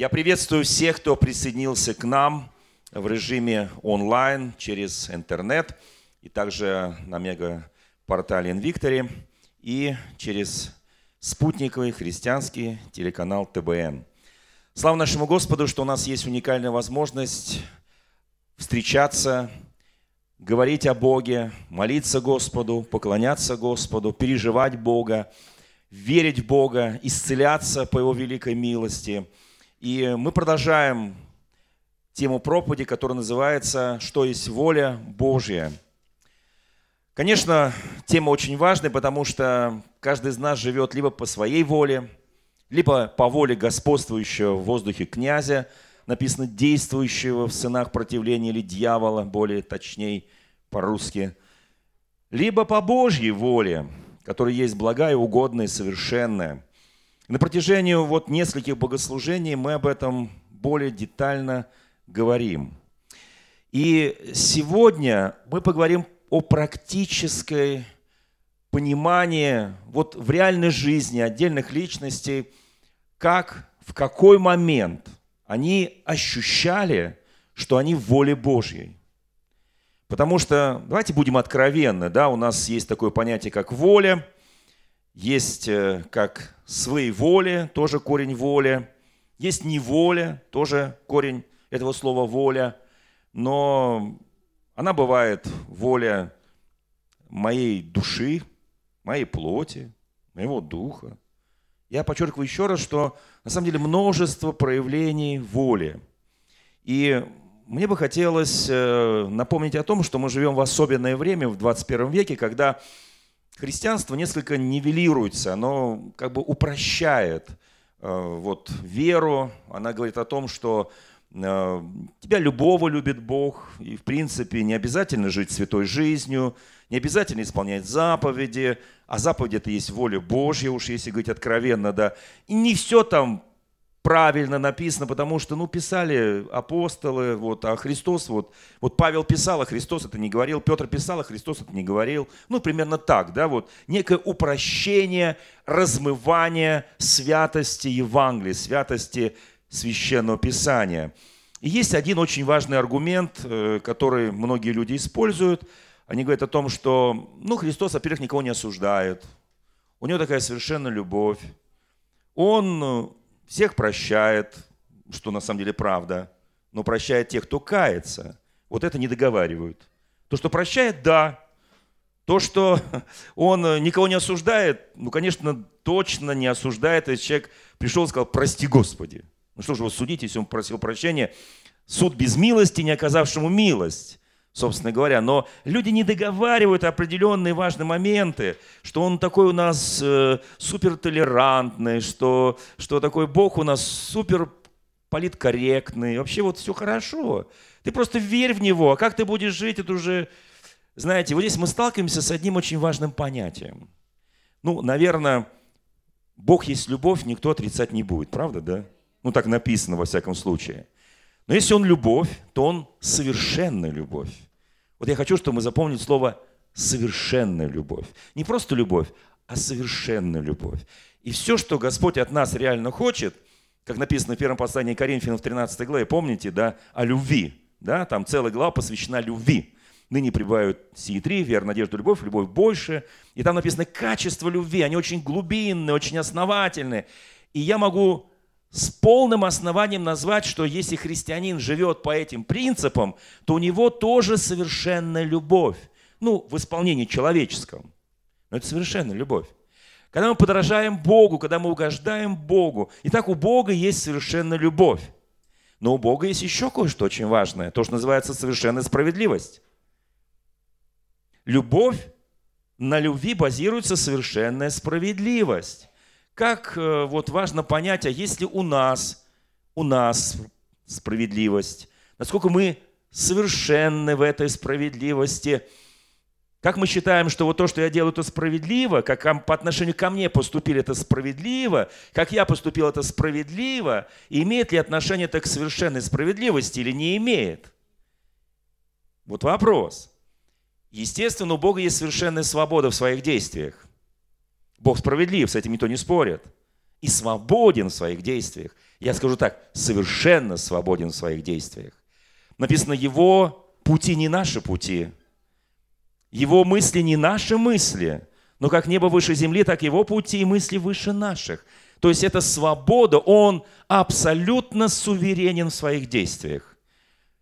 Я приветствую всех, кто присоединился к нам в режиме онлайн через интернет и также на мега-портале Инвикторе и через спутниковый христианский телеканал ТБН. Слава нашему Господу, что у нас есть уникальная возможность встречаться, говорить о Боге, молиться Господу, поклоняться Господу, переживать Бога, верить в Бога, исцеляться по Его великой милости – и мы продолжаем тему проповеди, которая называется «Что есть воля Божья?». Конечно, тема очень важная, потому что каждый из нас живет либо по своей воле, либо по воле господствующего в воздухе князя, написано действующего в сынах противления или дьявола, более точнее по-русски, либо по Божьей воле, которая есть благая, угодная совершенная – на протяжении вот нескольких богослужений мы об этом более детально говорим. И сегодня мы поговорим о практической понимании вот в реальной жизни отдельных личностей, как, в какой момент они ощущали, что они в воле Божьей. Потому что, давайте будем откровенны, да, у нас есть такое понятие, как воля – есть э, как своей воли, тоже корень воли. Есть неволя, тоже корень этого слова воля. Но она бывает воля моей души, моей плоти, моего духа. Я подчеркиваю еще раз, что на самом деле множество проявлений воли. И мне бы хотелось э, напомнить о том, что мы живем в особенное время, в 21 веке, когда христианство несколько нивелируется, оно как бы упрощает э, вот, веру. Она говорит о том, что э, тебя любого любит Бог, и в принципе не обязательно жить святой жизнью, не обязательно исполнять заповеди, а заповеди это есть воля Божья, уж если говорить откровенно, да. И не все там правильно написано, потому что, ну, писали апостолы, вот, а Христос, вот, вот Павел писал, а Христос это не говорил, Петр писал, а Христос это не говорил. Ну, примерно так, да, вот, некое упрощение, размывание святости Евангелия, святости Священного Писания. И есть один очень важный аргумент, э, который многие люди используют. Они говорят о том, что, ну, Христос, во-первых, никого не осуждает. У него такая совершенная любовь. Он всех прощает, что на самом деле правда, но прощает тех, кто кается. Вот это не договаривают. То, что прощает, да. То, что он никого не осуждает, ну, конечно, точно не осуждает, если человек пришел и сказал, прости Господи. Ну что же его судить, если он просил прощения? Суд без милости, не оказавшему милость собственно говоря. Но люди не договаривают определенные важные моменты, что он такой у нас э, супертолерантный, что, что такой Бог у нас супер политкорректный. Вообще вот все хорошо. Ты просто верь в Него. А как ты будешь жить, это уже... Знаете, вот здесь мы сталкиваемся с одним очень важным понятием. Ну, наверное, Бог есть любовь, никто отрицать не будет, правда, да? Ну, так написано во всяком случае. Но если он любовь, то он совершенная любовь. Вот я хочу, чтобы мы запомнили слово совершенная любовь. Не просто любовь, а совершенная любовь. И все, что Господь от нас реально хочет, как написано в первом послании Коринфянам в 13 главе, помните, да, о любви. Да, там целая глава посвящена любви. Ныне прибывают сии три, вера, надежда, любовь, любовь больше. И там написано качество любви, они очень глубинные, очень основательные. И я могу с полным основанием назвать, что если христианин живет по этим принципам, то у него тоже совершенная любовь. Ну, в исполнении человеческом. Но это совершенная любовь. Когда мы подражаем Богу, когда мы угождаем Богу. И так у Бога есть совершенная любовь. Но у Бога есть еще кое-что очень важное. То, что называется совершенная справедливость. Любовь, на любви базируется совершенная справедливость как э, вот важно понять, а есть ли у нас, у нас справедливость, насколько мы совершенны в этой справедливости, как мы считаем, что вот то, что я делаю, это справедливо, как по отношению ко мне поступили, это справедливо, как я поступил, это справедливо, и имеет ли отношение это к совершенной справедливости или не имеет? Вот вопрос. Естественно, у Бога есть совершенная свобода в своих действиях. Бог справедлив, с этим никто не спорит. И свободен в своих действиях. Я скажу так, совершенно свободен в своих действиях. Написано, его пути не наши пути. Его мысли не наши мысли. Но как небо выше земли, так его пути и мысли выше наших. То есть это свобода, он абсолютно суверенен в своих действиях.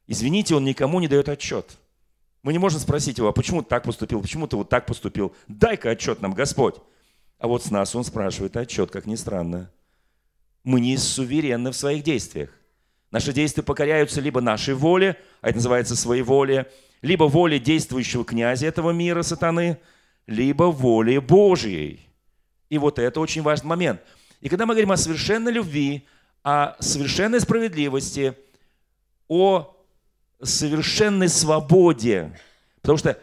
Извините, он никому не дает отчет. Мы не можем спросить его, а почему ты так поступил, почему ты вот так поступил. Дай-ка отчет нам, Господь. А вот с нас он спрашивает отчет, как ни странно. Мы не суверенны в своих действиях. Наши действия покоряются либо нашей воле, а это называется своеволие, либо воле действующего князя этого мира, сатаны, либо воле Божьей. И вот это очень важный момент. И когда мы говорим о совершенной любви, о совершенной справедливости, о совершенной свободе, потому что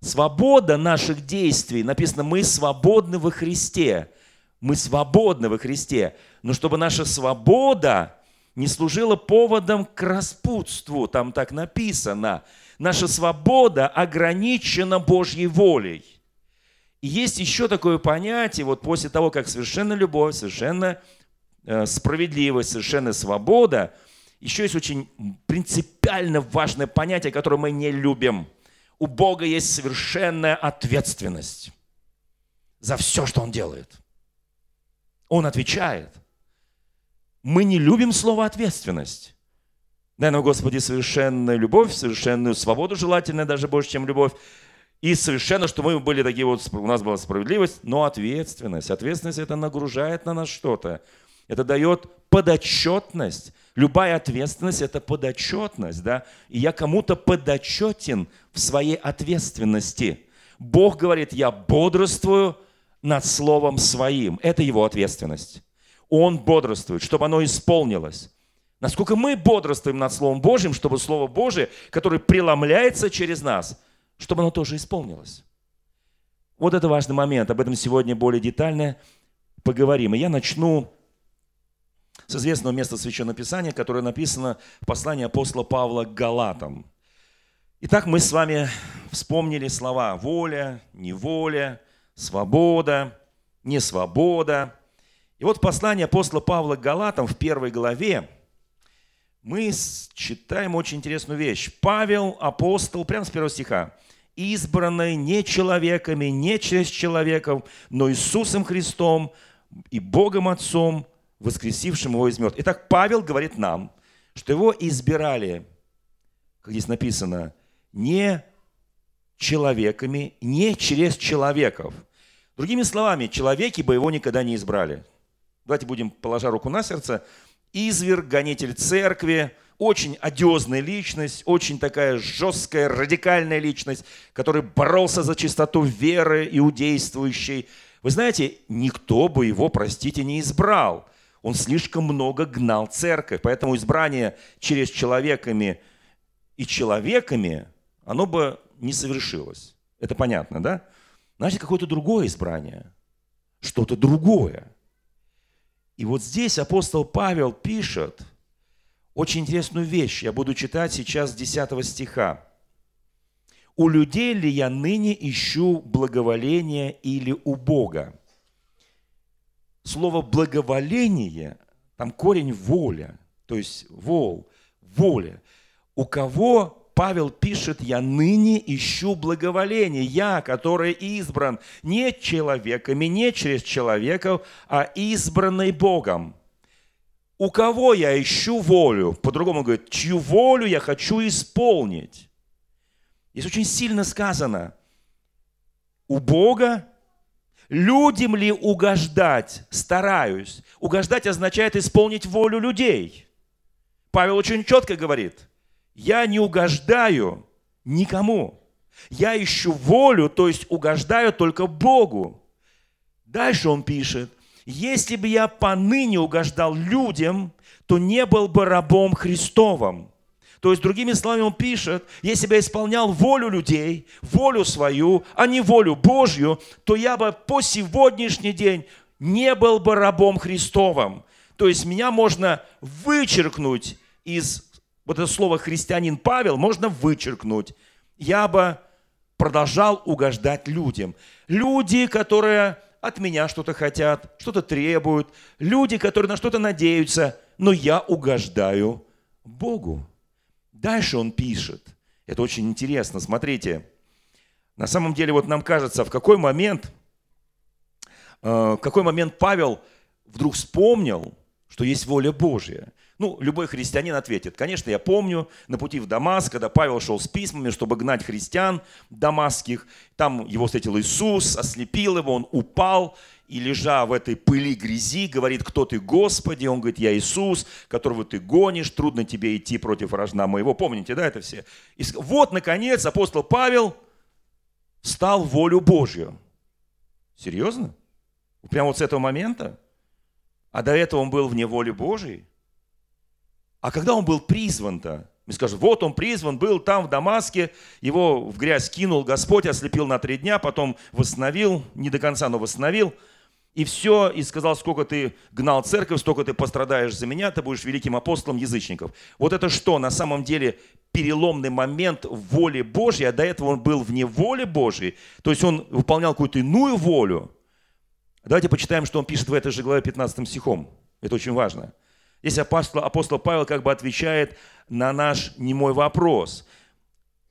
свобода наших действий, написано, мы свободны во Христе, мы свободны во Христе, но чтобы наша свобода не служила поводом к распутству, там так написано. Наша свобода ограничена Божьей волей. И есть еще такое понятие, вот после того, как совершенно любовь, совершенно э, справедливость, совершенно свобода, еще есть очень принципиально важное понятие, которое мы не любим. У Бога есть совершенная ответственность за все, что Он делает. Он отвечает – мы не любим слово «ответственность». Дай нам, Господи, совершенную любовь, совершенную свободу, желательно даже больше, чем любовь. И совершенно, что мы были такие вот, у нас была справедливость, но ответственность. Ответственность это нагружает на нас что-то. Это дает подотчетность. Любая ответственность – это подотчетность, да? И я кому-то подотчетен в своей ответственности. Бог говорит, я бодрствую над словом своим. Это его ответственность. Он бодрствует, чтобы оно исполнилось. Насколько мы бодрствуем над Словом Божьим, чтобы Слово Божие, которое преломляется через нас, чтобы оно тоже исполнилось. Вот это важный момент. Об этом сегодня более детально поговорим. И я начну с известного места Священного Писания, которое написано в послании апостола Павла к Галатам. Итак, мы с вами вспомнили слова воля, неволя, свобода, несвобода – и вот послание апостола Павла к Галатам в первой главе мы читаем очень интересную вещь. Павел, апостол, прямо с первого стиха, избранный не человеками, не через человеков, но Иисусом Христом и Богом Отцом, воскресившим его из мертвых. Итак, Павел говорит нам, что его избирали, как здесь написано, не человеками, не через человеков. Другими словами, человеки бы его никогда не избрали. Давайте будем, положа руку на сердце, изверг, гонитель церкви, очень одиозная личность, очень такая жесткая, радикальная личность, который боролся за чистоту веры иудействующей. Вы знаете, никто бы его, простите, не избрал. Он слишком много гнал церковь. Поэтому избрание через человеками и человеками, оно бы не совершилось. Это понятно, да? Значит, какое-то другое избрание. Что-то другое. И вот здесь апостол Павел пишет очень интересную вещь. Я буду читать сейчас с 10 стиха. «У людей ли я ныне ищу благоволение или у Бога?» Слово «благоволение» там корень «воля», то есть «вол», «воля». У кого Павел пишет, я ныне ищу благоволение, я, который избран не человеками, не через человеков, а избранный Богом. У кого я ищу волю? По-другому говорит, чью волю я хочу исполнить. Здесь очень сильно сказано, у Бога людям ли угождать, стараюсь. Угождать означает исполнить волю людей. Павел очень четко говорит – я не угождаю никому. Я ищу волю, то есть угождаю только Богу. Дальше он пишет, если бы я поныне угождал людям, то не был бы рабом Христовым. То есть, другими словами, он пишет, если бы я исполнял волю людей, волю свою, а не волю Божью, то я бы по сегодняшний день не был бы рабом Христовым. То есть, меня можно вычеркнуть из вот это слово «христианин Павел» можно вычеркнуть. Я бы продолжал угождать людям. Люди, которые от меня что-то хотят, что-то требуют, люди, которые на что-то надеются, но я угождаю Богу. Дальше он пишет. Это очень интересно. Смотрите, на самом деле вот нам кажется, в какой момент, э, в какой момент Павел вдруг вспомнил, что есть воля Божья. Ну, любой христианин ответит, конечно, я помню, на пути в Дамаск, когда Павел шел с письмами, чтобы гнать христиан дамасских, там его встретил Иисус, ослепил его, он упал, и лежа в этой пыли грязи, говорит, кто ты, Господи? Он говорит, я Иисус, которого ты гонишь, трудно тебе идти против рожна моего. Помните, да, это все? И вот, наконец, апостол Павел стал волю Божью. Серьезно? Прямо вот с этого момента? А до этого он был вне воли Божьей? А когда он был призван-то? Мы скажем, вот он призван, был там, в Дамаске, его в грязь кинул Господь, ослепил на три дня, потом восстановил, не до конца, но восстановил. И все, и сказал, сколько ты гнал церковь, столько ты пострадаешь за меня, ты будешь великим апостолом язычников. Вот это что, на самом деле, переломный момент в воле Божьей, а до этого он был вне воли Божьей, то есть он выполнял какую-то иную волю. Давайте почитаем, что он пишет в этой же главе 15 стихом. Это очень важно. Здесь апостол, апостол Павел как бы отвечает на наш немой вопрос.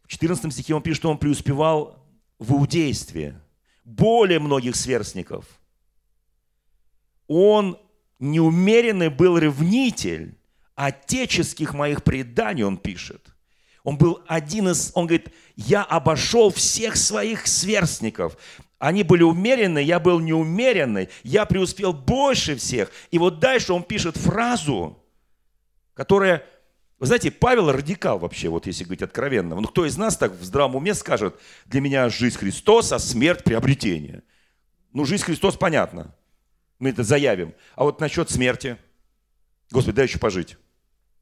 В 14 стихе он пишет, что он преуспевал в иудействе. Более многих сверстников. Он неумеренный был ревнитель отеческих моих преданий, он пишет. Он был один из, он говорит, я обошел всех своих сверстников. Они были умеренные, я был неумеренный, я преуспел больше всех. И вот дальше он пишет фразу, которая, вы знаете, Павел радикал вообще, вот если говорить откровенно. Ну, кто из нас так в здравом уме скажет, для меня жизнь Христос, а смерть приобретение. Ну, жизнь Христос понятно, мы это заявим. А вот насчет смерти, Господи, дай еще пожить.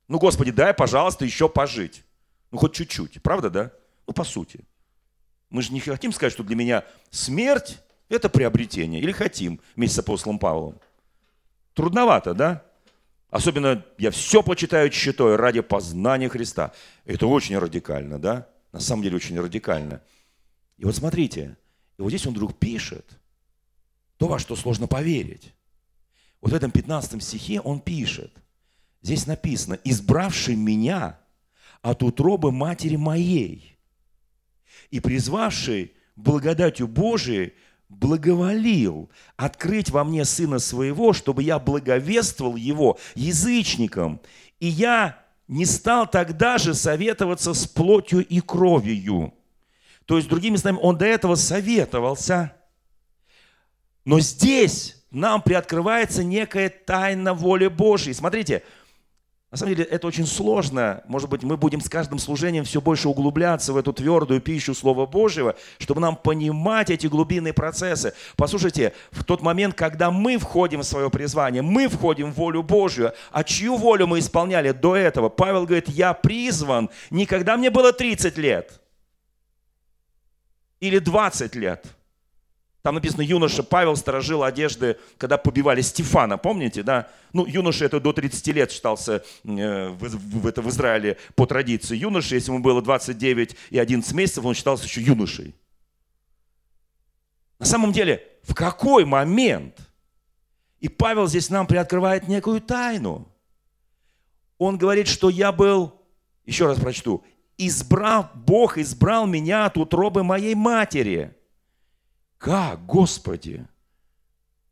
Ну, Господи, дай, пожалуйста, еще пожить. Ну, хоть чуть-чуть, правда, да? Ну, по сути. Мы же не хотим сказать, что для меня смерть – это приобретение. Или хотим вместе с апостолом Павлом. Трудновато, да? Особенно я все почитаю читаю ради познания Христа. Это очень радикально, да? На самом деле очень радикально. И вот смотрите, и вот здесь он вдруг пишет то, во что сложно поверить. Вот в этом 15 стихе он пишет, здесь написано, «Избравший меня от утробы матери моей» и призвавший благодатью Божией благоволил открыть во мне Сына Своего, чтобы я благовествовал Его язычникам. И я не стал тогда же советоваться с плотью и кровью. То есть, другими словами, он до этого советовался. Но здесь нам приоткрывается некая тайна воли Божьей. Смотрите, на самом деле это очень сложно. Может быть, мы будем с каждым служением все больше углубляться в эту твердую пищу Слова Божьего, чтобы нам понимать эти глубинные процессы. Послушайте, в тот момент, когда мы входим в свое призвание, мы входим в волю Божью, а чью волю мы исполняли до этого? Павел говорит, я призван, никогда мне было 30 лет или 20 лет – там написано, юноша Павел сторожил одежды, когда побивали Стефана, помните, да? Ну, юноша это до 30 лет считался э, в, в, это в Израиле по традиции. Юноша, если ему было 29 и 11 месяцев, он считался еще юношей. На самом деле, в какой момент? И Павел здесь нам приоткрывает некую тайну. Он говорит, что я был, еще раз прочту, избрав, Бог избрал меня от утробы моей матери – как, Господи?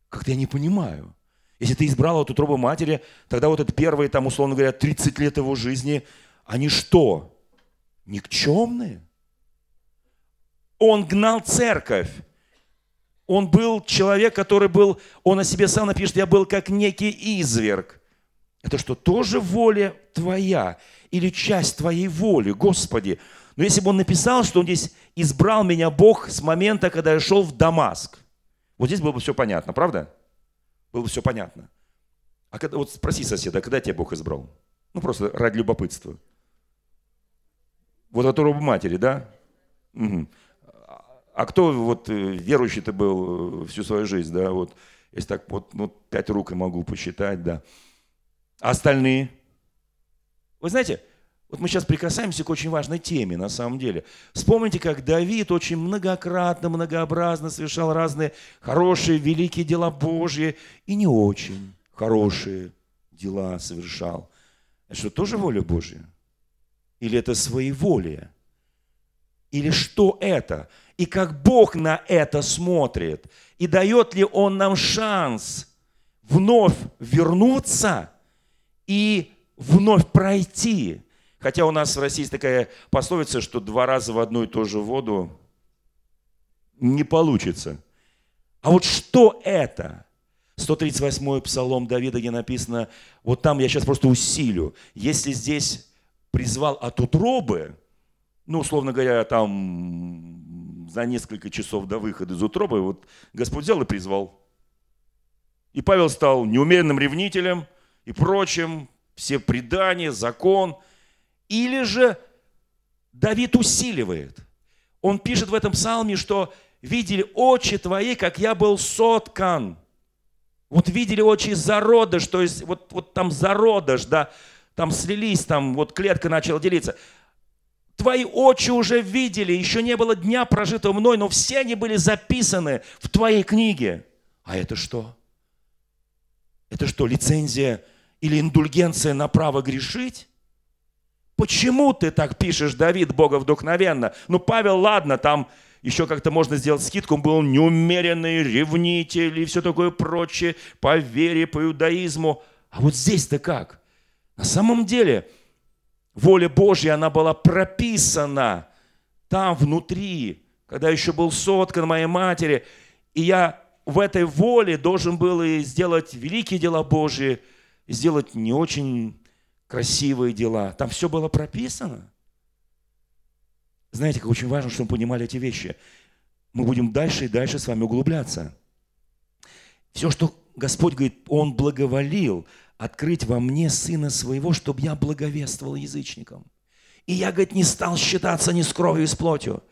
Как-то я не понимаю. Если ты избрал эту трубу матери, тогда вот это первые, там, условно говоря, 30 лет его жизни, они что? Никчемные? Он гнал церковь. Он был человек, который был, он о себе сам напишет, я был как некий изверг. Это что, тоже воля твоя или часть твоей воли, Господи? Но если бы он написал, что он здесь избрал меня Бог с момента, когда я шел в Дамаск, вот здесь было бы все понятно, правда? Было бы все понятно. А когда, вот спроси соседа, когда тебя Бог избрал? Ну, просто ради любопытства. Вот от утробы матери, да? Угу. А кто вот э, верующий ты был э, всю свою жизнь, да? Вот, если так вот, ну, пять рук я могу посчитать, да. А остальные? Вы знаете, вот мы сейчас прикасаемся к очень важной теме на самом деле. Вспомните, как Давид очень многократно, многообразно совершал разные хорошие, великие дела Божьи и не очень хорошие дела совершал. Это что, тоже воля Божья? Или это своеволие? Или что это? И как Бог на это смотрит? И дает ли Он нам шанс вновь вернуться и вновь пройти? Хотя у нас в России есть такая пословица, что два раза в одну и ту же воду не получится. А вот что это? 138-й псалом Давида, где написано, вот там я сейчас просто усилю. Если здесь призвал от утробы, ну, условно говоря, там за несколько часов до выхода из утробы, вот Господь взял и призвал. И Павел стал неумеренным ревнителем и прочим, все предания, закон. Или же Давид усиливает. Он пишет в этом псалме, что видели очи твои, как я был соткан. Вот видели очи зародыш, то есть вот, вот там зародыш, да, там слились, там вот клетка начала делиться. Твои очи уже видели, еще не было дня прожитого мной, но все они были записаны в твоей книге. А это что? Это что, лицензия или индульгенция на право грешить? Почему ты так пишешь, Давид, Бога вдохновенно? Ну, Павел, ладно, там еще как-то можно сделать скидку, он был неумеренный ревнитель и все такое прочее, по вере, по иудаизму. А вот здесь-то как? На самом деле, воля Божья, она была прописана там внутри, когда еще был соткан моей матери. И я в этой воле должен был и сделать великие дела Божьи, и сделать не очень красивые дела. Там все было прописано. Знаете, как очень важно, чтобы мы понимали эти вещи. Мы будем дальше и дальше с вами углубляться. Все, что Господь говорит, Он благоволил открыть во мне Сына Своего, чтобы я благовествовал язычникам. И я, говорит, не стал считаться ни с кровью и с плотью.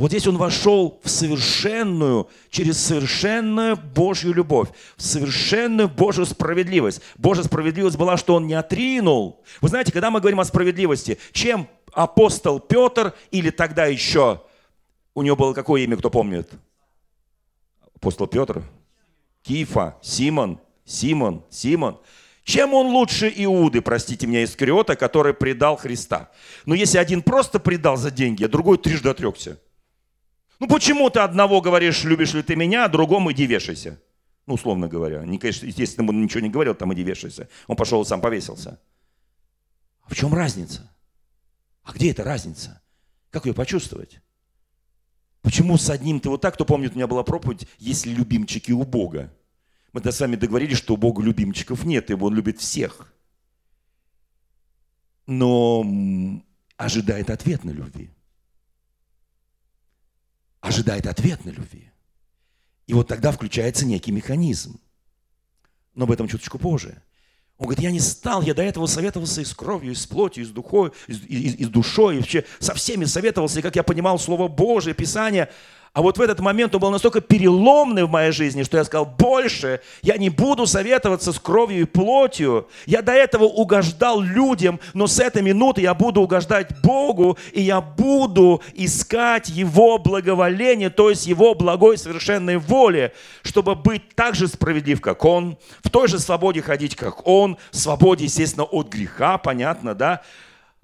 Вот здесь он вошел в совершенную, через совершенную Божью любовь, в совершенную Божью справедливость. Божья справедливость была, что он не отринул. Вы знаете, когда мы говорим о справедливости, чем апостол Петр или тогда еще, у него было какое имя, кто помнит? Апостол Петр? Кифа, Симон, Симон, Симон. Чем он лучше Иуды, простите меня, Искариота, который предал Христа? Но если один просто предал за деньги, а другой трижды отрекся. Ну почему ты одного говоришь, любишь ли ты меня, а другому иди вешайся? Ну, условно говоря. Не, конечно, естественно, ему ничего не говорил, там иди вешайся. Он пошел и сам повесился. А в чем разница? А где эта разница? Как ее почувствовать? Почему с одним ты вот так, кто помнит, у меня была проповедь, есть любимчики у Бога? Мы -то с вами договорились, что у Бога любимчиков нет, и Он любит всех. Но ожидает ответ на любви. Ожидает ответ на любви. И вот тогда включается некий механизм. Но об этом чуточку позже. Он говорит, я не стал, я до этого советовался и с кровью, и с плотью, и с, духой, и, и, и с душой, и вообще со всеми советовался, и как я понимал Слово Божие, Писание – а вот в этот момент он был настолько переломный в моей жизни, что я сказал, больше я не буду советоваться с кровью и плотью. Я до этого угождал людям, но с этой минуты я буду угождать Богу, и я буду искать Его благоволение, то есть Его благой совершенной воли, чтобы быть так же справедлив, как Он, в той же свободе ходить, как Он, в свободе, естественно, от греха, понятно, да,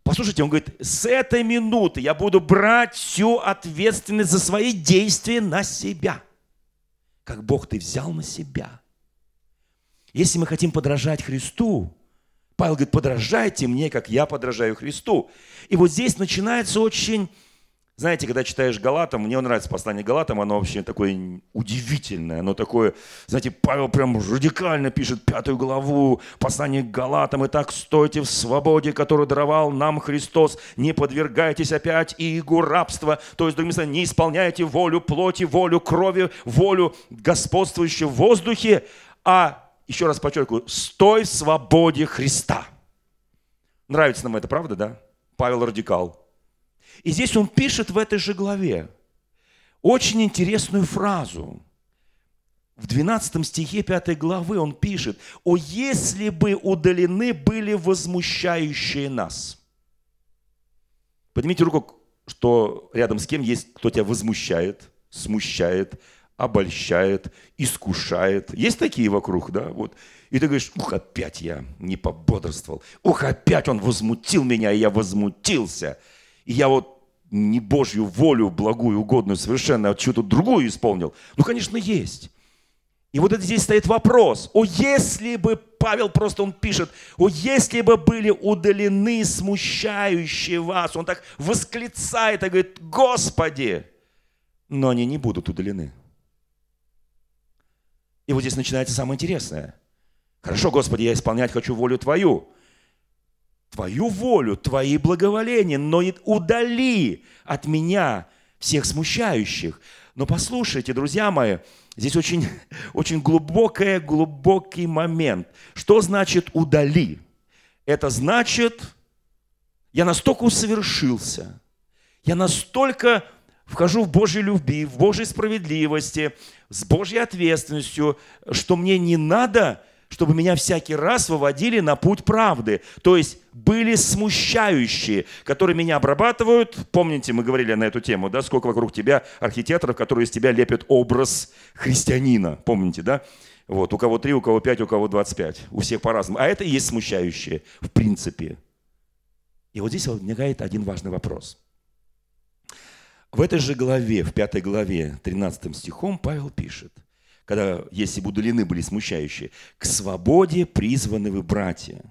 Послушайте, он говорит, с этой минуты я буду брать всю ответственность за свои действия на себя. Как Бог ты взял на себя. Если мы хотим подражать Христу, Павел говорит, подражайте мне, как я подражаю Христу. И вот здесь начинается очень знаете, когда читаешь Галатам, мне нравится послание Галатам, оно вообще такое удивительное, оно такое, знаете, Павел прям радикально пишет пятую главу послание Галатам, и так стойте в свободе, которую даровал нам Христос, не подвергайтесь опять игу рабства, то есть, другими словами, не исполняйте волю плоти, волю крови, волю господствующую в воздухе, а, еще раз подчеркиваю, стой в свободе Христа. Нравится нам это, правда, да? Павел радикал. И здесь он пишет в этой же главе очень интересную фразу. В 12 стихе 5 главы он пишет, «О, если бы удалены были возмущающие нас». Поднимите руку, что рядом с кем есть, кто тебя возмущает, смущает, обольщает, искушает. Есть такие вокруг, да? Вот. И ты говоришь, ух, опять я не пободрствовал. Ух, опять он возмутил меня, и я возмутился. И я вот не Божью волю, благую, угодную, совершенно, а чью-то другую исполнил. Ну, конечно, есть. И вот это здесь стоит вопрос. О, если бы, Павел просто он пишет, о, если бы были удалены смущающие вас, он так восклицает и говорит, Господи, но они не будут удалены. И вот здесь начинается самое интересное. Хорошо, Господи, я исполнять хочу волю Твою. Твою волю, Твои благоволения, но удали от меня всех смущающих. Но послушайте, друзья мои, здесь очень, очень глубокий, глубокий момент. Что значит удали? Это значит, я настолько усовершился, я настолько вхожу в Божьей любви, в Божьей справедливости, с Божьей ответственностью, что мне не надо, чтобы меня всякий раз выводили на путь правды. То есть были смущающие, которые меня обрабатывают. Помните, мы говорили на эту тему, да, сколько вокруг тебя архитекторов, которые из тебя лепят образ христианина. Помните, да? Вот, у кого три, у кого пять, у кого двадцать пять. У всех по-разному. А это и есть смущающие, в принципе. И вот здесь возникает один важный вопрос – в этой же главе, в пятой главе, 13 стихом Павел пишет, когда, если бы удалены были смущающие, «К свободе призваны вы, братья».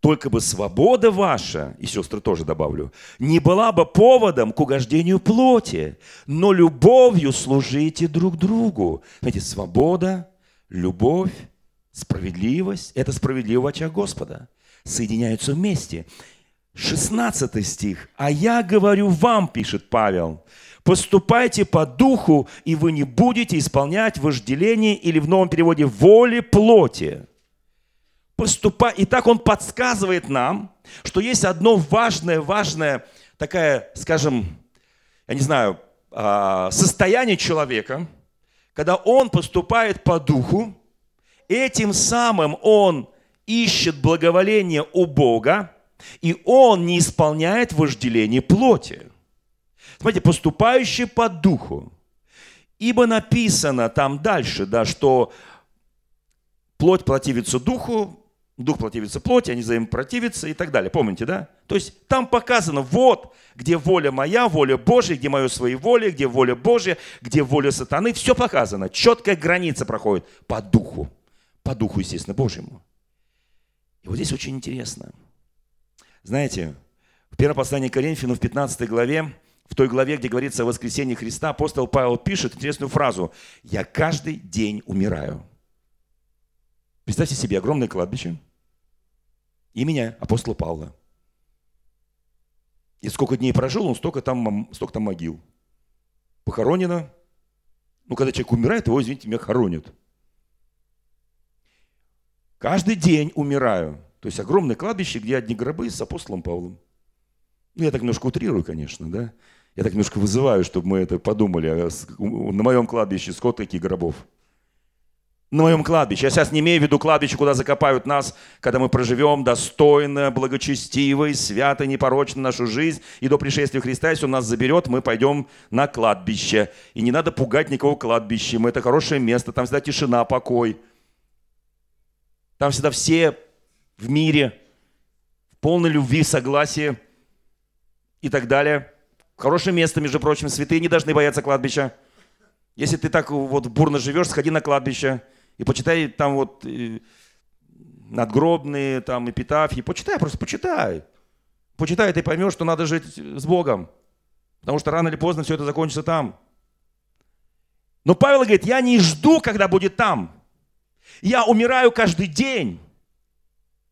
Только бы свобода ваша, и сестры тоже добавлю, не была бы поводом к угождению плоти, но любовью служите друг другу. Знаете, свобода, любовь, справедливость – это справедливо в Господа. Соединяются вместе. 16 стих. «А я говорю вам, – пишет Павел, – поступайте по духу, и вы не будете исполнять вожделение или в новом переводе воли плоти». Поступай. И так он подсказывает нам, что есть одно важное, важное, такая, скажем, я не знаю, а, состояние человека, когда он поступает по духу, этим самым он ищет благоволение у Бога, и он не исполняет вожделение плоти. Смотрите, поступающий по духу. Ибо написано там дальше, да, что плоть противится духу, дух противится плоти, они взаимно противятся и так далее. Помните, да? То есть там показано, вот, где воля моя, воля Божья, где мое воли, где воля Божья, где воля сатаны, все показано. Четкая граница проходит по духу. По духу, естественно, Божьему. И вот здесь очень интересно – знаете, в первом послании Коринфяну в 15 главе, в той главе, где говорится о воскресении Христа, апостол Павел пишет интересную фразу «Я каждый день умираю». Представьте себе огромное кладбище и меня, апостола Павла. И сколько дней прожил он, столько там, столько там могил. Похоронено. Ну, когда человек умирает, его, извините, меня хоронят. Каждый день умираю. То есть огромное кладбище, где одни гробы с апостолом Павлом. Ну, я так немножко утрирую, конечно, да. Я так немножко вызываю, чтобы мы это подумали. А на моем кладбище сколько таких гробов? На моем кладбище. Я сейчас не имею в виду кладбище, куда закопают нас, когда мы проживем достойно, благочестиво свято, непорочно нашу жизнь. И до пришествия Христа, если Он нас заберет, мы пойдем на кладбище. И не надо пугать никого кладбищем. Это хорошее место, там всегда тишина, покой. Там всегда все в мире, в полной любви, согласии и так далее. Хорошее место, между прочим, святые не должны бояться кладбища. Если ты так вот бурно живешь, сходи на кладбище и почитай там вот э, надгробные там эпитафии. Почитай, просто почитай. Почитай, ты поймешь, что надо жить с Богом. Потому что рано или поздно все это закончится там. Но Павел говорит, я не жду, когда будет там. Я умираю каждый день.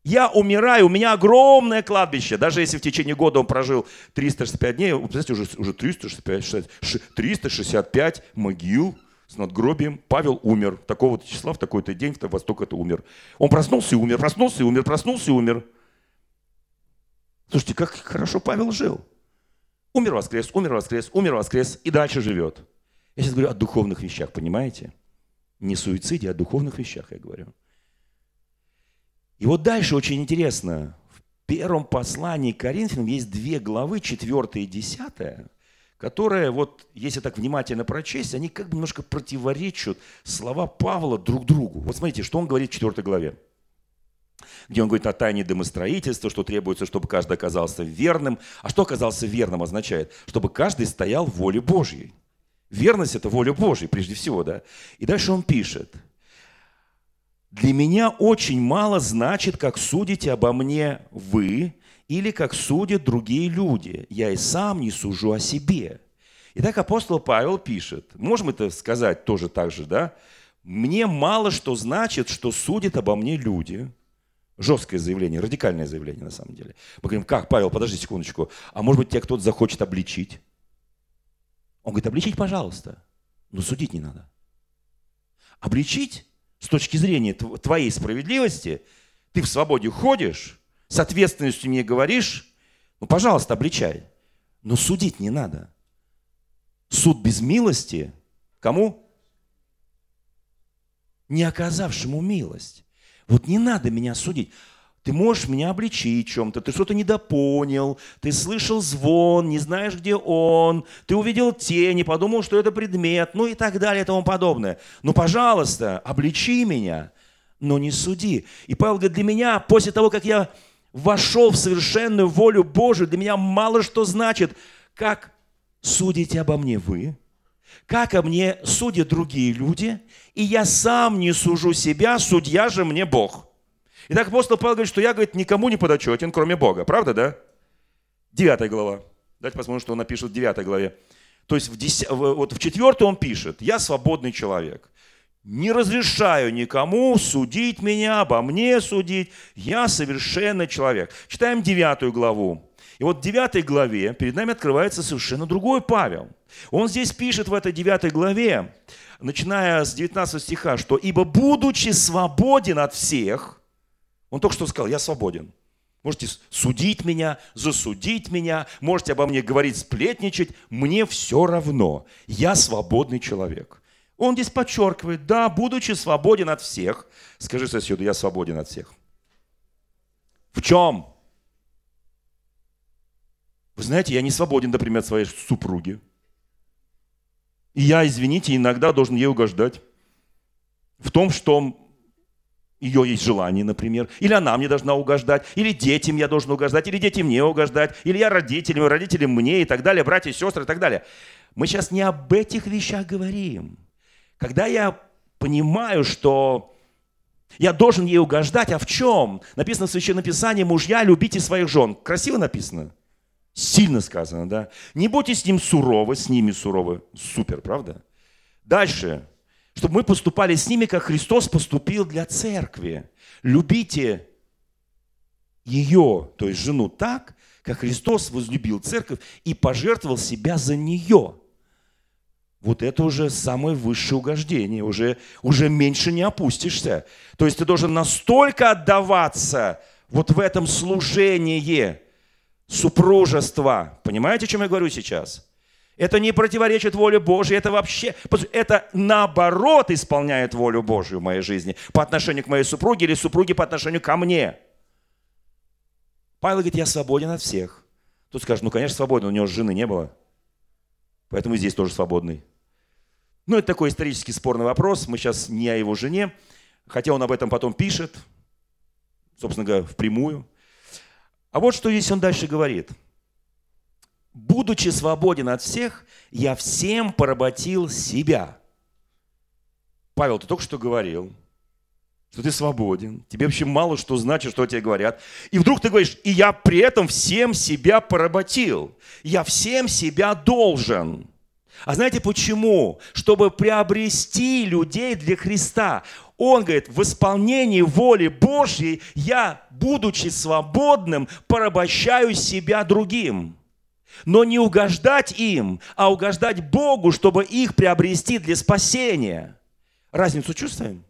Я умираю, у меня огромное кладбище. Даже если в течение года он прожил 365 дней, представляете, уже, уже 365, 365 могил с надгробием. Павел умер. Такого числа в такой-то день, в восток это умер. Он проснулся и умер, проснулся и умер, проснулся и умер. Слушайте, как хорошо Павел жил. Умер, воскрес, умер, воскрес, умер, воскрес и дальше живет. Я сейчас говорю о духовных вещах, понимаете? Не суициде, а о духовных вещах я говорю. И вот дальше очень интересно. В первом послании к Коринфянам есть две главы, 4 и 10, которые, вот, если так внимательно прочесть, они как бы немножко противоречат слова Павла друг другу. Вот смотрите, что он говорит в 4 главе где он говорит о тайне домостроительства, что требуется, чтобы каждый оказался верным. А что оказался верным означает? Чтобы каждый стоял в воле Божьей. Верность – это воля Божья, прежде всего, да? И дальше он пишет. «Для меня очень мало значит, как судите обо мне вы или как судят другие люди. Я и сам не сужу о себе». Итак, апостол Павел пишет, можем это сказать тоже так же, да? «Мне мало что значит, что судят обо мне люди, Жесткое заявление, радикальное заявление на самом деле. Мы говорим, как, Павел, подожди секундочку, а может быть тебя кто-то захочет обличить? Он говорит, обличить, пожалуйста, но судить не надо. Обличить с точки зрения твоей справедливости, ты в свободе ходишь, с ответственностью мне говоришь, ну, пожалуйста, обличай. Но судить не надо. Суд без милости кому? Не оказавшему милость. Вот не надо меня судить. Ты можешь меня обличить чем-то, ты что-то недопонял, ты слышал звон, не знаешь, где он, ты увидел тени, подумал, что это предмет, ну и так далее и тому подобное. Ну, пожалуйста, обличи меня, но не суди. И Павел говорит, для меня, после того, как я вошел в совершенную волю Божию, для меня мало что значит, как судите обо мне вы, как о мне судят другие люди, и я сам не сужу себя, судья же мне Бог. Итак, апостол Павел говорит, что я, говорит, никому не подотчетен, кроме Бога. Правда, да? Девятая глава. Давайте посмотрим, что он напишет в девятой главе. То есть в, десят, вот в четвертой он пишет, я свободный человек. Не разрешаю никому судить меня, обо мне судить. Я совершенный человек. Читаем девятую главу. И вот в девятой главе перед нами открывается совершенно другой Павел. Он здесь пишет в этой девятой главе, начиная с 19 стиха, что «Ибо будучи свободен от всех», он только что сказал, я свободен. Можете судить меня, засудить меня, можете обо мне говорить, сплетничать, мне все равно. Я свободный человек. Он здесь подчеркивает, да, будучи свободен от всех, скажи соседу, я свободен от всех. В чем? Вы знаете, я не свободен, например, от своей супруги. И я, извините, иногда должен ей угождать. В том, что ее есть желание, например, или она мне должна угождать, или детям я должен угождать, или дети мне угождать, или я родителям, родителям мне и так далее, братья сестры и так далее. Мы сейчас не об этих вещах говорим. Когда я понимаю, что я должен ей угождать, а в чем? Написано в Священном Писании, мужья, любите своих жен. Красиво написано? Сильно сказано, да? Не будьте с ним суровы, с ними суровы. Супер, правда? Дальше. Чтобы мы поступали с ними, как Христос поступил для церкви. Любите ее, то есть жену, так, как Христос возлюбил церковь и пожертвовал себя за нее. Вот это уже самое высшее угождение, уже, уже меньше не опустишься. То есть ты должен настолько отдаваться вот в этом служении, супружества. Понимаете, о чем я говорю сейчас? Это не противоречит воле Божьей, это вообще, это наоборот исполняет волю Божью в моей жизни по отношению к моей супруге или супруге по отношению ко мне. Павел говорит, я свободен от всех. Тут скажет, ну, конечно, свободен, у него жены не было. Поэтому здесь тоже свободный. Ну, это такой исторически спорный вопрос. Мы сейчас не о его жене, хотя он об этом потом пишет, собственно говоря, впрямую. А вот что здесь он дальше говорит. «Будучи свободен от всех, я всем поработил себя». Павел, ты только что говорил, что ты свободен, тебе вообще мало что значит, что тебе говорят. И вдруг ты говоришь, и я при этом всем себя поработил. Я всем себя должен. А знаете почему? Чтобы приобрести людей для Христа. Он говорит, в исполнении воли Божьей я, будучи свободным, порабощаю себя другим. Но не угождать им, а угождать Богу, чтобы их приобрести для спасения. Разницу чувствуем?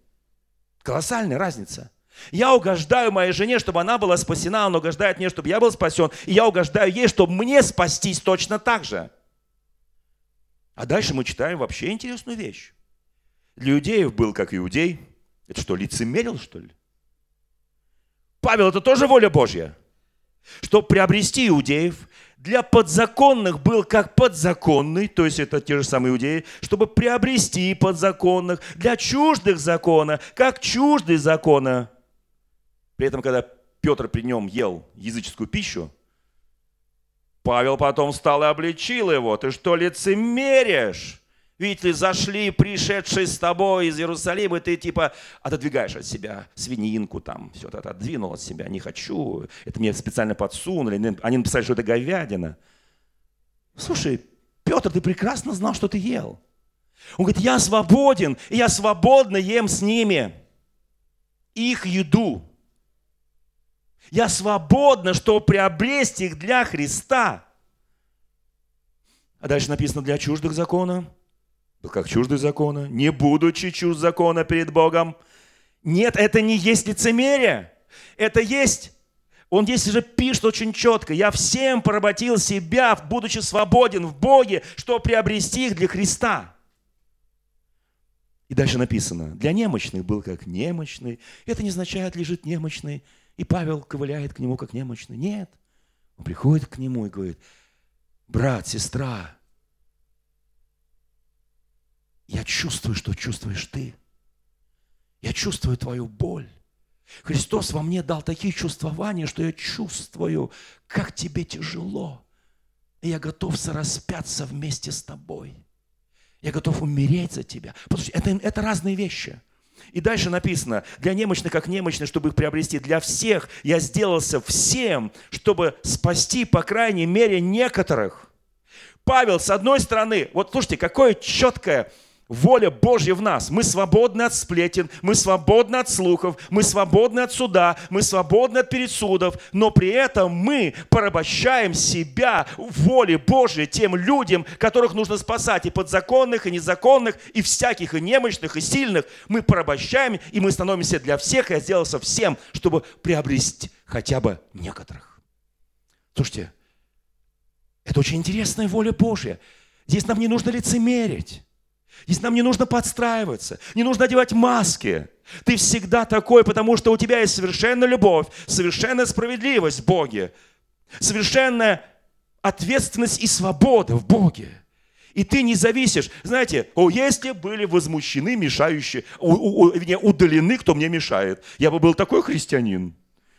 Колоссальная разница. Я угождаю моей жене, чтобы она была спасена, она угождает мне, чтобы я был спасен, и я угождаю ей, чтобы мне спастись точно так же. А дальше мы читаем вообще интересную вещь. Для иудеев был как иудей. Это что, лицемерил, что ли? Павел, это тоже воля Божья. Чтобы приобрести иудеев, для подзаконных был как подзаконный, то есть это те же самые иудеи, чтобы приобрести подзаконных, для чуждых закона, как чуждый закона. При этом, когда Петр при нем ел языческую пищу, Павел потом встал и обличил его. Ты что, лицемеришь? Видите ли, зашли пришедшие с тобой из Иерусалима, ты типа отодвигаешь от себя свининку там, все это отодвинул от себя, не хочу, это мне специально подсунули, они написали, что это говядина. Слушай, Петр, ты прекрасно знал, что ты ел. Он говорит, я свободен, и я свободно ем с ними их еду. Я свободна, чтобы приобрести их для Христа. А дальше написано для чуждых закона – как чужды закона, не будучи чужд закона перед Богом. Нет, это не есть лицемерие. Это есть он здесь же пишет очень четко. «Я всем поработил себя, будучи свободен в Боге, чтобы приобрести их для Христа». И дальше написано, для немощных был как немощный. Это не означает, лежит немощный, и Павел ковыляет к нему как немощный. Нет. Он приходит к нему и говорит, брат, сестра, я чувствую, что чувствуешь ты. Я чувствую твою боль. Христос во мне дал такие чувствования, что я чувствую, как тебе тяжело. И я готов сораспяться вместе с тобой. Я готов умереть за тебя. Потому что это, это разные вещи. И дальше написано, для немощных как немощных, чтобы их приобрести. Для всех я сделался всем, чтобы спасти, по крайней мере, некоторых. Павел, с одной стороны, вот слушайте, какое четкое воля Божья в нас. Мы свободны от сплетен, мы свободны от слухов, мы свободны от суда, мы свободны от пересудов, но при этом мы порабощаем себя воле Божьей тем людям, которых нужно спасать, и подзаконных, и незаконных, и всяких, и немощных, и сильных. Мы порабощаем, и мы становимся для всех, я сделался всем, чтобы приобрести хотя бы некоторых. Слушайте, это очень интересная воля Божья. Здесь нам не нужно лицемерить. Здесь нам не нужно подстраиваться, не нужно одевать маски. Ты всегда такой, потому что у тебя есть совершенная любовь, совершенная справедливость в Боге, совершенная ответственность и свобода в Боге. И ты не зависишь. Знаете, о, если были возмущены, мешающие, у, у, вернее, удалены, кто мне мешает. Я бы был такой христианин.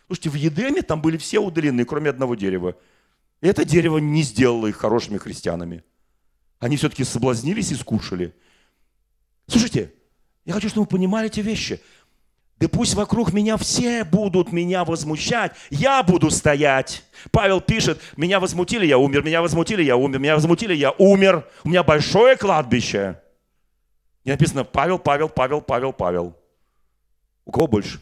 Слушайте, в Едеме там были все удалены, кроме одного дерева. И это дерево не сделало их хорошими христианами. Они все-таки соблазнились и скушали. Слушайте, я хочу, чтобы вы понимали эти вещи. Да пусть вокруг меня все будут меня возмущать, я буду стоять. Павел пишет, меня возмутили, я умер, меня возмутили, я умер, меня возмутили, я умер. У меня большое кладбище. И написано Павел, Павел, Павел, Павел, Павел. У кого больше?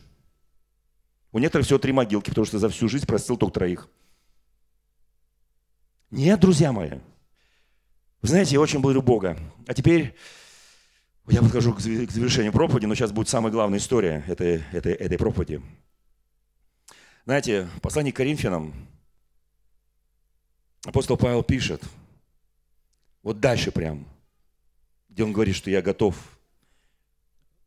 У некоторых всего три могилки, потому что за всю жизнь простил только троих. Нет, друзья мои. Вы знаете, я очень благодарю Бога. А теперь я подхожу к завершению проповеди, но сейчас будет самая главная история этой, этой, этой проповеди. Знаете, послание к Коринфянам апостол Павел пишет, вот дальше прям, где он говорит, что я готов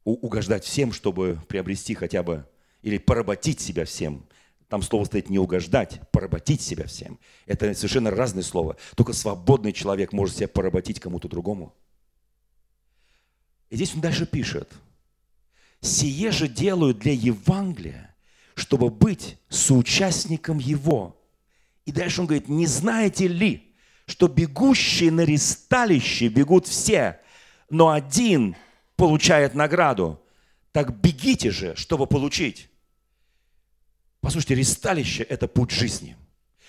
угождать всем, чтобы приобрести хотя бы, или поработить себя всем. Там слово стоит не угождать, поработить себя всем. Это совершенно разное слово. Только свободный человек может себя поработить кому-то другому. И здесь он дальше пишет. «Сие же делаю для Евангелия, чтобы быть соучастником его». И дальше он говорит, «Не знаете ли, что бегущие на ресталище бегут все, но один получает награду? Так бегите же, чтобы получить». Послушайте, ресталище – это путь жизни.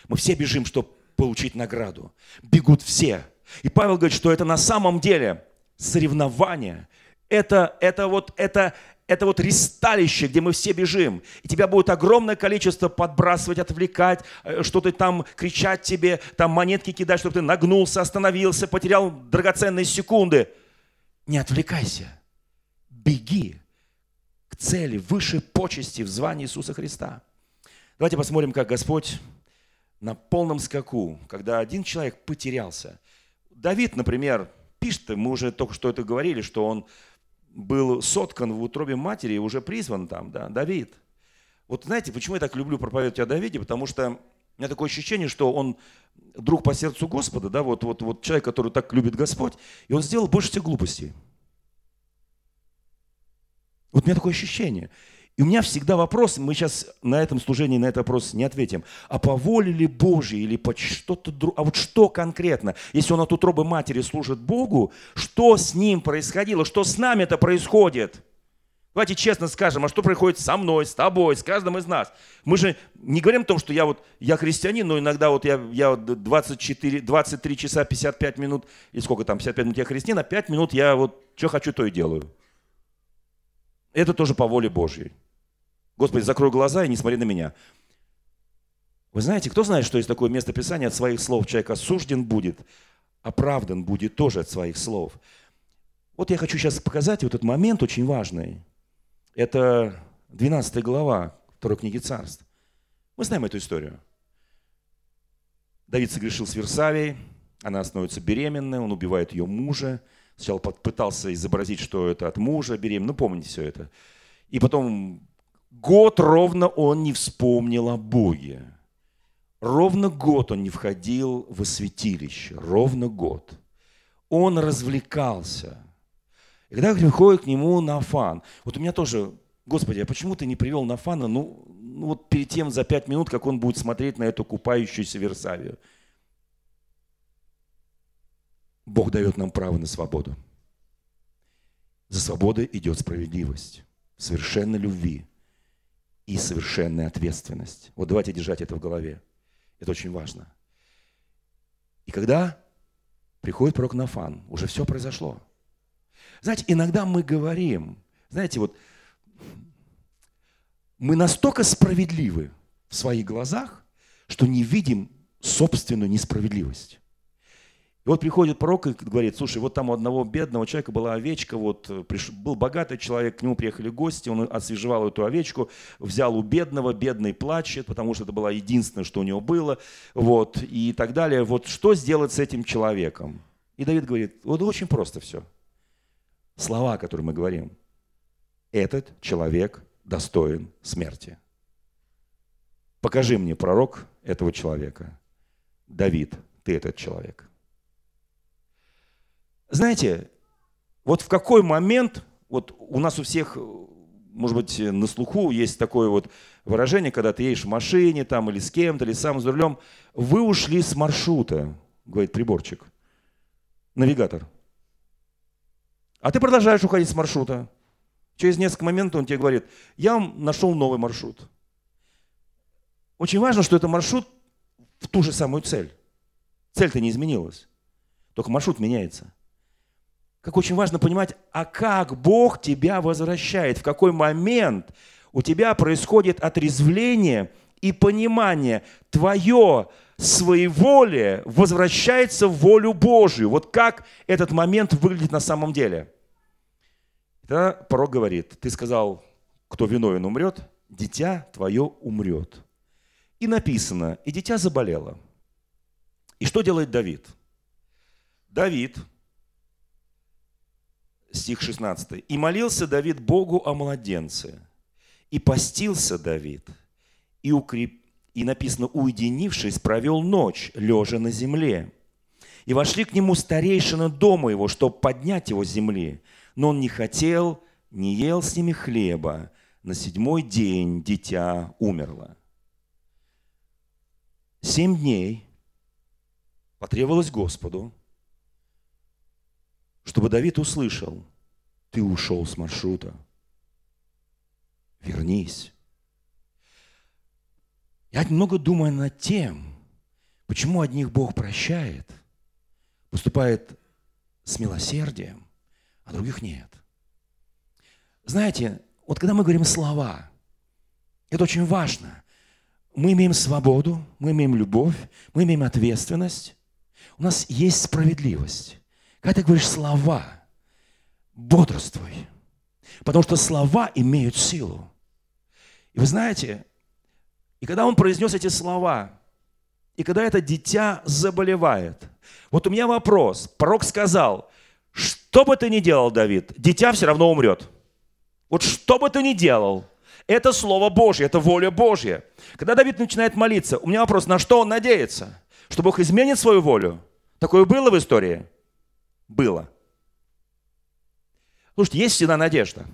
Мы все бежим, чтобы получить награду. Бегут все. И Павел говорит, что это на самом деле соревнование. Это, это вот, это, это вот ристалище, где мы все бежим. И тебя будет огромное количество подбрасывать, отвлекать, э, что-то там кричать тебе, там монетки кидать, чтобы ты нагнулся, остановился, потерял драгоценные секунды. Не отвлекайся. Беги к цели, выше почести в звании Иисуса Христа. Давайте посмотрим, как Господь на полном скаку, когда один человек потерялся. Давид, например, пишет, мы уже только что это говорили, что он был соткан в утробе матери и уже призван там, да, Давид. Вот знаете, почему я так люблю проповедовать о Давиде? Потому что У меня такое ощущение, что он друг по сердцу Господа, да, вот, вот, вот человек, который так любит Господь, и он сделал больше всех глупостей. Вот у меня такое ощущение. И у меня всегда вопрос, мы сейчас на этом служении на этот вопрос не ответим, а по воле ли Божьей или по что-то другое, а вот что конкретно? Если он от утробы матери служит Богу, что с ним происходило, что с нами это происходит? Давайте честно скажем, а что происходит со мной, с тобой, с каждым из нас? Мы же не говорим о том, что я вот, я христианин, но иногда вот я, я 24, 23 часа 55 минут, и сколько там, 55 минут я христианин, а 5 минут я вот, что хочу, то и делаю. Это тоже по воле Божьей. Господи, закрой глаза и не смотри на меня. Вы знаете, кто знает, что есть такое место Писания, от своих слов человек осужден будет, оправдан будет тоже от своих слов. Вот я хочу сейчас показать вот этот момент очень важный. Это 12 глава второй книги Царств. Мы знаем эту историю. Давид согрешил с Версавией, она становится беременной, он убивает ее мужа. Сначала пытался изобразить, что это от мужа беременна, ну помните все это. И потом Год ровно он не вспомнил о Боге. Ровно год он не входил в святилище. Ровно год. Он развлекался. И когда приходит к нему Нафан, вот у меня тоже, Господи, а почему ты не привел Нафана, ну, ну вот перед тем за пять минут, как он будет смотреть на эту купающуюся Версавию? Бог дает нам право на свободу. За свободой идет справедливость, совершенно любви и совершенная ответственность. Вот давайте держать это в голове. Это очень важно. И когда приходит пророк Нафан, уже все произошло. Знаете, иногда мы говорим, знаете, вот мы настолько справедливы в своих глазах, что не видим собственную несправедливость. И вот приходит пророк и говорит, слушай, вот там у одного бедного человека была овечка, вот э, приш... был богатый человек, к нему приехали гости, он освежевал эту овечку, взял у бедного, бедный плачет, потому что это было единственное, что у него было, вот, и так далее. Вот что сделать с этим человеком? И Давид говорит, вот очень просто все. Слова, которые мы говорим. Этот человек достоин смерти. Покажи мне, пророк, этого человека. Давид, ты этот человек. Знаете, вот в какой момент, вот у нас у всех, может быть, на слуху есть такое вот выражение, когда ты едешь в машине там или с кем-то, или сам за рулем, вы ушли с маршрута, говорит приборчик, навигатор. А ты продолжаешь уходить с маршрута. Через несколько моментов он тебе говорит, я нашел новый маршрут. Очень важно, что это маршрут в ту же самую цель. Цель-то не изменилась, только маршрут меняется как очень важно понимать, а как Бог тебя возвращает, в какой момент у тебя происходит отрезвление и понимание, твое своеволие возвращается в волю Божию. Вот как этот момент выглядит на самом деле. Тогда пророк говорит, ты сказал, кто виновен умрет, дитя твое умрет. И написано, и дитя заболело. И что делает Давид? Давид – стих 16. «И молился Давид Богу о младенце, и постился Давид, и, укреп... и написано, уединившись, провел ночь, лежа на земле. И вошли к нему старейшины дома его, чтобы поднять его с земли. Но он не хотел, не ел с ними хлеба. На седьмой день дитя умерло. Семь дней потребовалось Господу, чтобы Давид услышал, ты ушел с маршрута. Вернись. Я немного думаю над тем, почему одних Бог прощает, поступает с милосердием, а других нет. Знаете, вот когда мы говорим слова, это очень важно. Мы имеем свободу, мы имеем любовь, мы имеем ответственность. У нас есть справедливость. Когда ты говоришь слова, бодрствуй, потому что слова имеют силу. И вы знаете, и когда он произнес эти слова, и когда это дитя заболевает, вот у меня вопрос. Пророк сказал, что бы ты ни делал, Давид, дитя все равно умрет. Вот что бы ты ни делал, Это Слово Божье, это воля Божья. Когда Давид начинает молиться, у меня вопрос, на что он надеется? Что Бог изменит свою волю? Такое было в истории? Было. Слушайте, есть всегда надежда.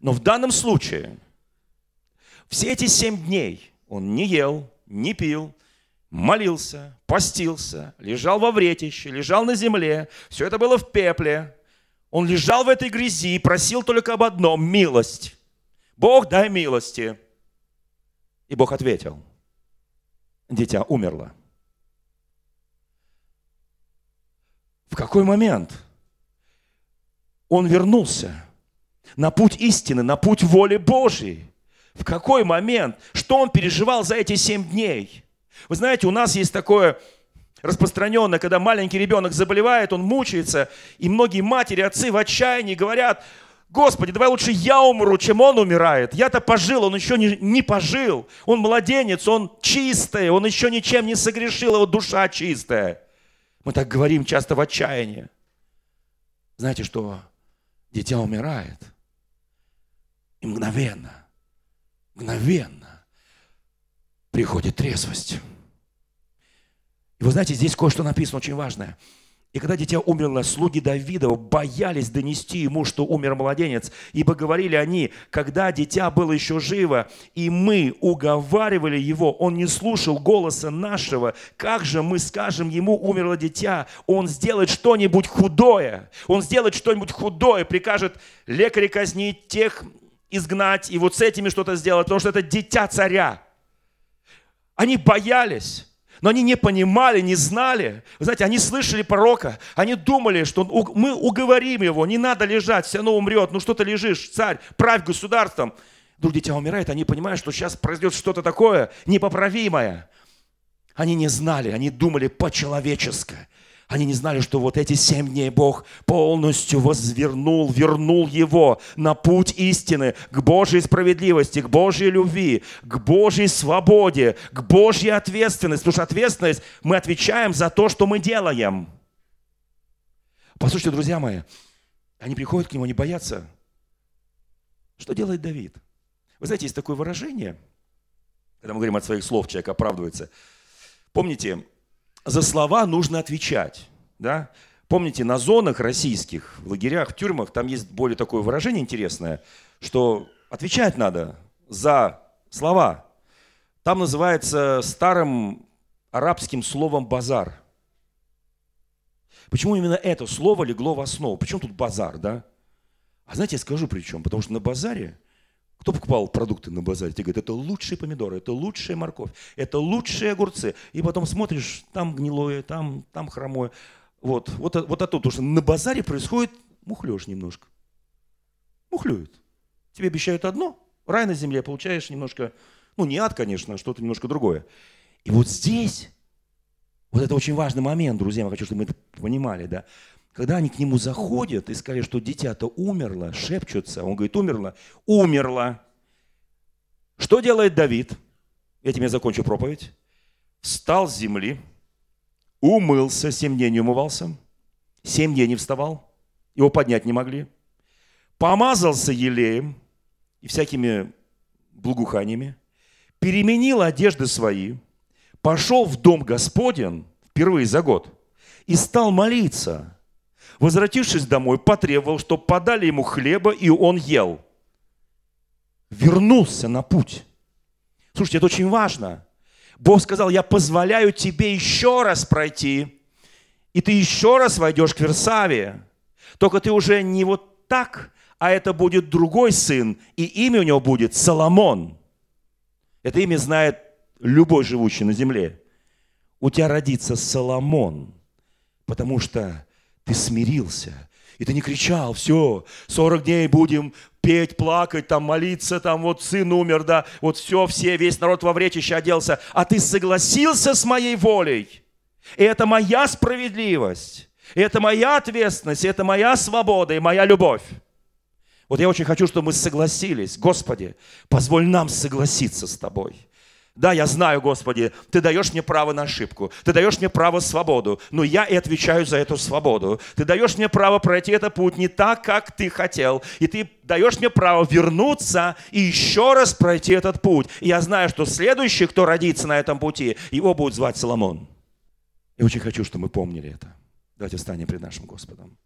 Но в данном случае все эти семь дней он не ел, не пил, молился, постился, лежал во вретище, лежал на земле. Все это было в пепле. Он лежал в этой грязи и просил только об одном – милость. Бог, дай милости. И Бог ответил. Дитя умерло. В какой момент он вернулся на путь истины, на путь воли Божьей? В какой момент? Что он переживал за эти семь дней? Вы знаете, у нас есть такое распространенное, когда маленький ребенок заболевает, он мучается, и многие матери, отцы в отчаянии говорят, Господи, давай лучше я умру, чем он умирает. Я-то пожил, он еще не, не пожил. Он младенец, он чистый, он еще ничем не согрешил, его душа чистая. Мы так говорим часто в отчаянии. Знаете, что дитя умирает. И мгновенно, мгновенно приходит трезвость. И вы знаете, здесь кое-что написано очень важное – и когда дитя умерло, слуги Давидова боялись донести ему, что умер младенец, ибо говорили они, когда дитя было еще живо, и мы уговаривали его, он не слушал голоса нашего, как же мы скажем ему, умерло дитя, он сделает что-нибудь худое, он сделает что-нибудь худое, прикажет лекаре казнить тех, изгнать, и вот с этими что-то сделать, потому что это дитя царя. Они боялись. Но они не понимали, не знали. Вы знаете, они слышали пророка, они думали, что мы уговорим его, не надо лежать, все равно умрет, ну что ты лежишь, царь, правь государством. Вдруг дитя умирает, они понимают, что сейчас произойдет что-то такое непоправимое. Они не знали, они думали по-человечески. Они не знали, что вот эти семь дней Бог полностью возвернул, вернул его на путь истины, к Божьей справедливости, к Божьей любви, к Божьей свободе, к Божьей ответственности. Потому что ответственность мы отвечаем за то, что мы делаем. Послушайте, друзья мои, они приходят к нему, они боятся. Что делает Давид? Вы знаете, есть такое выражение, когда мы говорим от своих слов, человек оправдывается. Помните, за слова нужно отвечать. Да? Помните, на зонах российских, в лагерях, в тюрьмах, там есть более такое выражение интересное, что отвечать надо за слова. Там называется старым арабским словом «базар». Почему именно это слово легло в основу? Почему тут базар, да? А знаете, я скажу при чем. Потому что на базаре кто покупал продукты на базаре? Тебе говорят, это лучшие помидоры, это лучшая морковь, это лучшие огурцы. И потом смотришь, там гнилое, там, там хромое. Вот, вот, вот оттуда, потому что на базаре происходит мухлёж немножко. Мухлюют. Тебе обещают одно, рай на земле, получаешь немножко, ну не ад, конечно, а что-то немножко другое. И вот здесь, вот это очень важный момент, друзья, я хочу, чтобы мы это понимали, да. Когда они к нему заходят и сказали, что дитя-то умерло, шепчутся, он говорит, умерло, умерло. Что делает Давид? Этим я закончу проповедь. Встал с земли, умылся, семь дней не умывался, семь дней не вставал, его поднять не могли. Помазался елеем и всякими благоуханиями, переменил одежды свои, пошел в дом Господен впервые за год и стал молиться – Возвратившись домой, потребовал, чтобы подали ему хлеба, и он ел. Вернулся на путь. Слушайте, это очень важно. Бог сказал, я позволяю тебе еще раз пройти, и ты еще раз войдешь к Версаве. Только ты уже не вот так, а это будет другой сын, и имя у него будет Соломон. Это имя знает любой живущий на земле. У тебя родится Соломон, потому что ты смирился. И ты не кричал, все, 40 дней будем петь, плакать, там, молиться, там, вот сын умер, да, вот все, все, весь народ во вречище оделся. А ты согласился с моей волей. И это моя справедливость. И это моя ответственность, и это моя свобода, и моя любовь. Вот я очень хочу, чтобы мы согласились. Господи, позволь нам согласиться с Тобой. Да, я знаю, Господи, Ты даешь мне право на ошибку, Ты даешь мне право свободу, но я и отвечаю за эту свободу. Ты даешь мне право пройти этот путь не так, как Ты хотел, и Ты даешь мне право вернуться и еще раз пройти этот путь. И я знаю, что следующий, кто родится на этом пути, его будут звать Соломон. Я очень хочу, чтобы мы помнили это. Давайте встанем пред нашим Господом.